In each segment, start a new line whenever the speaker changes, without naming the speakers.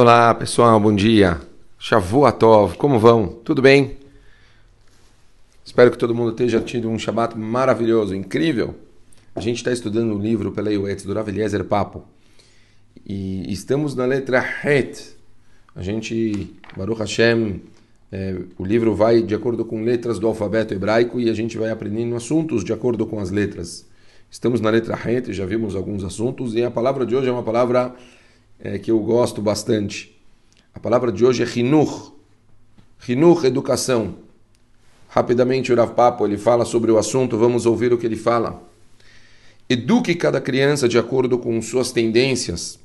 Olá pessoal, bom dia. Shavuatov, como vão? Tudo bem? Espero que todo mundo esteja tido um Shabbat maravilhoso, incrível. A gente está estudando o livro pela Iuetz do Rav Eliezer Papo e estamos na letra Het. A gente, Baruch Hashem, é, o livro vai de acordo com letras do alfabeto hebraico e a gente vai aprendendo assuntos de acordo com as letras. Estamos na letra Het, já vimos alguns assuntos e a palavra de hoje é uma palavra é, que eu gosto bastante. A palavra de hoje é Hinur. Hinur, educação. Rapidamente o Rav Papo ele fala sobre o assunto, vamos ouvir o que ele fala. Eduque cada criança de acordo com suas tendências,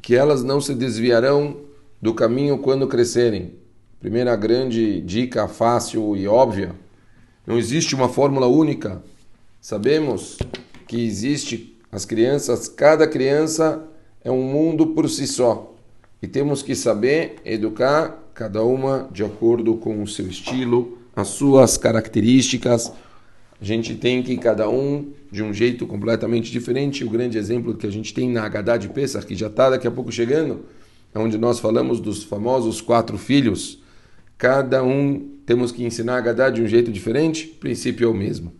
que elas não se desviarão do caminho quando crescerem. Primeira grande dica fácil e óbvia: não existe uma fórmula única. Sabemos que existe as crianças, cada criança é um mundo por si só. E temos que saber educar cada uma de acordo com o seu estilo, as suas características. A gente tem que cada um de um jeito completamente diferente. O grande exemplo que a gente tem na Haggadah de Pesach, que já está daqui a pouco chegando, é onde nós falamos dos famosos quatro filhos. Cada um temos que ensinar a Haggadah de um jeito diferente, o princípio é o mesmo.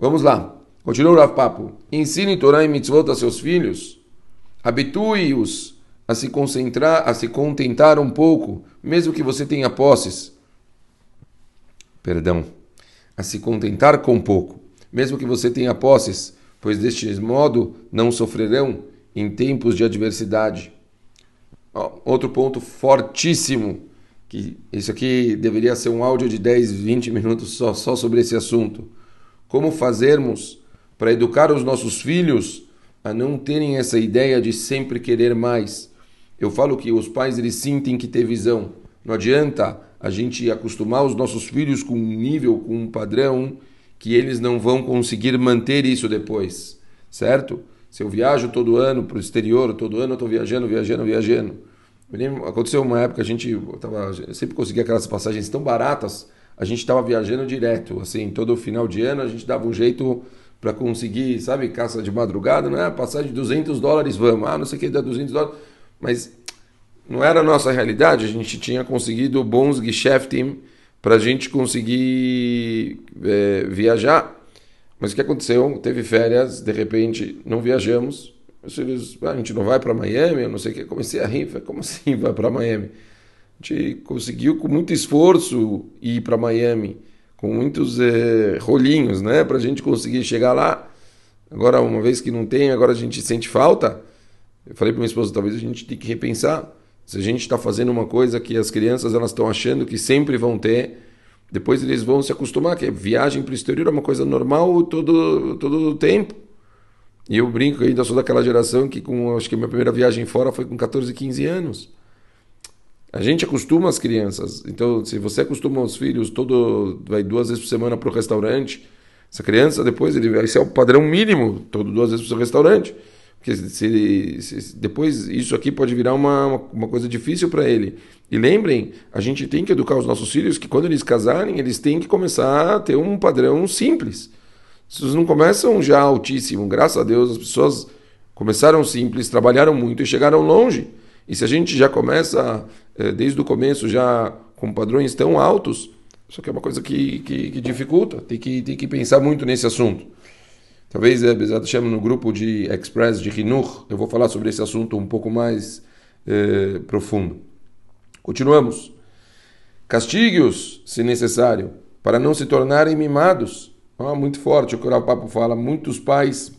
Vamos lá. Continua o Rav Papo. Ensine Torá e Mitzvot a seus filhos Habitue-os a se concentrar, a se contentar um pouco, mesmo que você tenha posses. Perdão. A se contentar com pouco, mesmo que você tenha posses, pois deste modo não sofrerão em tempos de adversidade. Outro ponto fortíssimo, que isso aqui deveria ser um áudio de 10, 20 minutos só, só sobre esse assunto. Como fazermos para educar os nossos filhos a não terem essa ideia de sempre querer mais. Eu falo que os pais eles sim têm que ter visão. Não adianta a gente acostumar os nossos filhos com um nível, com um padrão que eles não vão conseguir manter isso depois, certo? Se eu viajo todo ano para o exterior, todo ano eu estou viajando, viajando, viajando. Lembro, aconteceu uma época a gente tava, sempre conseguia aquelas passagens tão baratas, a gente estava viajando direto, assim, todo final de ano a gente dava um jeito para conseguir, sabe, caça de madrugada, não é passar de 200 dólares, vamos, ah, não sei o que dá 200 dólares, mas não era a nossa realidade, a gente tinha conseguido bons geschäftim para a gente conseguir é, viajar. Mas o que aconteceu? Teve férias, de repente não viajamos. Filhos, ah, a gente não vai para Miami, eu não sei o que. Comecei a rir, falei, como assim vai para Miami? A gente conseguiu com muito esforço ir para Miami com muitos é, rolinhos, né, para a gente conseguir chegar lá. Agora, uma vez que não tem, agora a gente sente falta. Eu falei para minha esposa, talvez a gente tenha que repensar. Se a gente está fazendo uma coisa que as crianças elas estão achando que sempre vão ter, depois eles vão se acostumar, que viagem para o exterior é uma coisa normal todo todo o tempo. E eu brinco que ainda sou daquela geração que com acho que a minha primeira viagem fora foi com 14, 15 anos. A gente acostuma as crianças. Então, se você acostuma os filhos todo vai duas vezes por semana para o restaurante, essa criança depois ele vai ser o padrão mínimo, todo duas vezes para o restaurante. Porque se, se, depois isso aqui pode virar uma, uma, coisa difícil para ele. E lembrem, a gente tem que educar os nossos filhos que quando eles casarem, eles têm que começar a ter um padrão simples. Vocês não começam já altíssimo. Graças a Deus as pessoas começaram simples, trabalharam muito e chegaram longe. E se a gente já começa desde o começo já com padrões tão altos, isso aqui é uma coisa que, que, que dificulta, tem que, tem que pensar muito nesse assunto. Talvez, é, chama no grupo de Express de Rinur, eu vou falar sobre esse assunto um pouco mais eh, profundo. Continuamos. Castigue-os, se necessário, para não se tornarem mimados. Ah, muito forte o que o Papo fala. Muitos pais,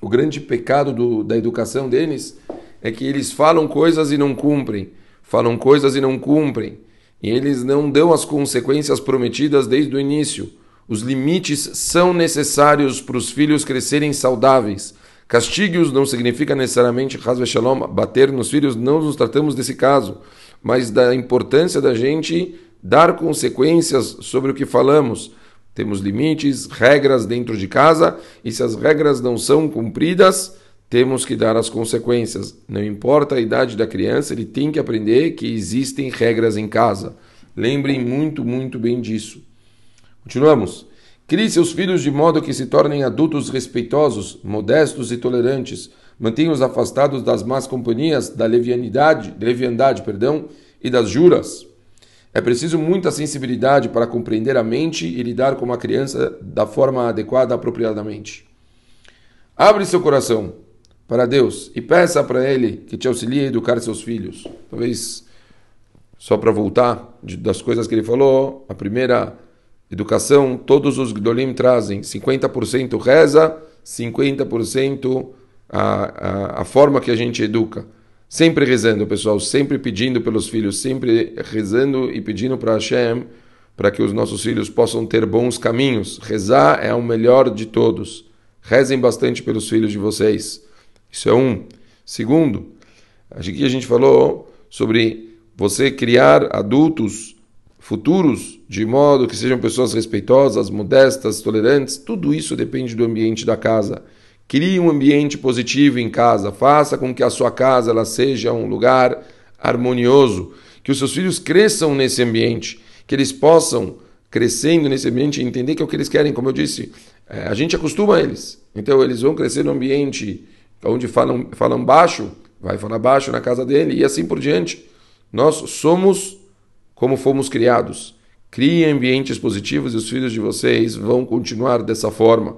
o grande pecado do, da educação deles é que eles falam coisas e não cumprem, falam coisas e não cumprem, e eles não dão as consequências prometidas desde o início. Os limites são necessários para os filhos crescerem saudáveis. Castigue-os não significa necessariamente shalom, bater nos filhos, não nos tratamos desse caso, mas da importância da gente dar consequências sobre o que falamos. Temos limites, regras dentro de casa, e se as regras não são cumpridas, temos que dar as consequências. Não importa a idade da criança, ele tem que aprender que existem regras em casa. Lembrem muito, muito bem disso. Continuamos. Crie seus filhos de modo que se tornem adultos respeitosos, modestos e tolerantes, Mantenha-os afastados das más companhias, da levianidade, leviandade, perdão, e das juras. É preciso muita sensibilidade para compreender a mente e lidar com uma criança da forma adequada, apropriadamente. Abre seu coração para Deus e peça para Ele que te auxilie a educar seus filhos. Talvez só para voltar das coisas que ele falou, a primeira educação, todos os Gdolim trazem 50% reza, 50% a, a, a forma que a gente educa. Sempre rezando, pessoal, sempre pedindo pelos filhos, sempre rezando e pedindo para Hashem para que os nossos filhos possam ter bons caminhos. Rezar é o melhor de todos. Rezem bastante pelos filhos de vocês. Isso é um. Segundo, aqui a gente falou sobre você criar adultos futuros de modo que sejam pessoas respeitosas, modestas, tolerantes. Tudo isso depende do ambiente da casa. Crie um ambiente positivo em casa, faça com que a sua casa ela seja um lugar harmonioso, que os seus filhos cresçam nesse ambiente, que eles possam crescendo nesse ambiente entender que é o que eles querem, como eu disse, é, a gente acostuma eles. Então eles vão crescer no ambiente onde falam, falam baixo, vai falar baixo na casa dele e assim por diante. Nós somos como fomos criados. Criem ambientes positivos e os filhos de vocês vão continuar dessa forma.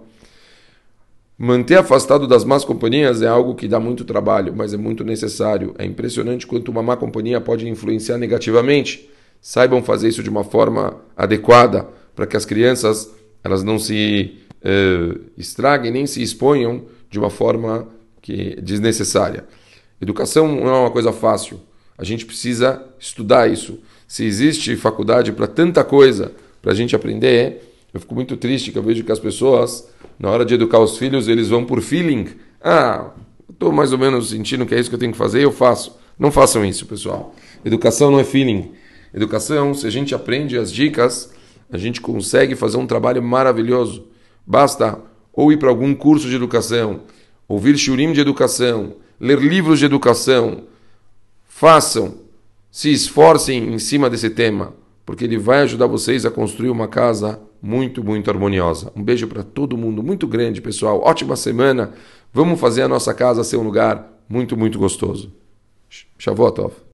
Manter afastado das más companhias é algo que dá muito trabalho, mas é muito necessário. É impressionante quanto uma má companhia pode influenciar negativamente. Saibam fazer isso de uma forma adequada para que as crianças elas não se eh, estraguem nem se exponham de uma forma que desnecessária. Educação não é uma coisa fácil. A gente precisa estudar isso. Se existe faculdade para tanta coisa para a gente aprender, eu fico muito triste que eu vejo que as pessoas na hora de educar os filhos, eles vão por feeling. Ah, estou mais ou menos sentindo que é isso que eu tenho que fazer, eu faço. Não façam isso, pessoal. Educação não é feeling. Educação, se a gente aprende as dicas, a gente consegue fazer um trabalho maravilhoso. Basta ou ir para algum curso de educação, ouvir shurim de educação, ler livros de educação. Façam, se esforcem em cima desse tema, porque ele vai ajudar vocês a construir uma casa muito, muito harmoniosa. Um beijo para todo mundo, muito grande, pessoal. Ótima semana. Vamos fazer a nossa casa ser um lugar muito, muito gostoso. Shavuot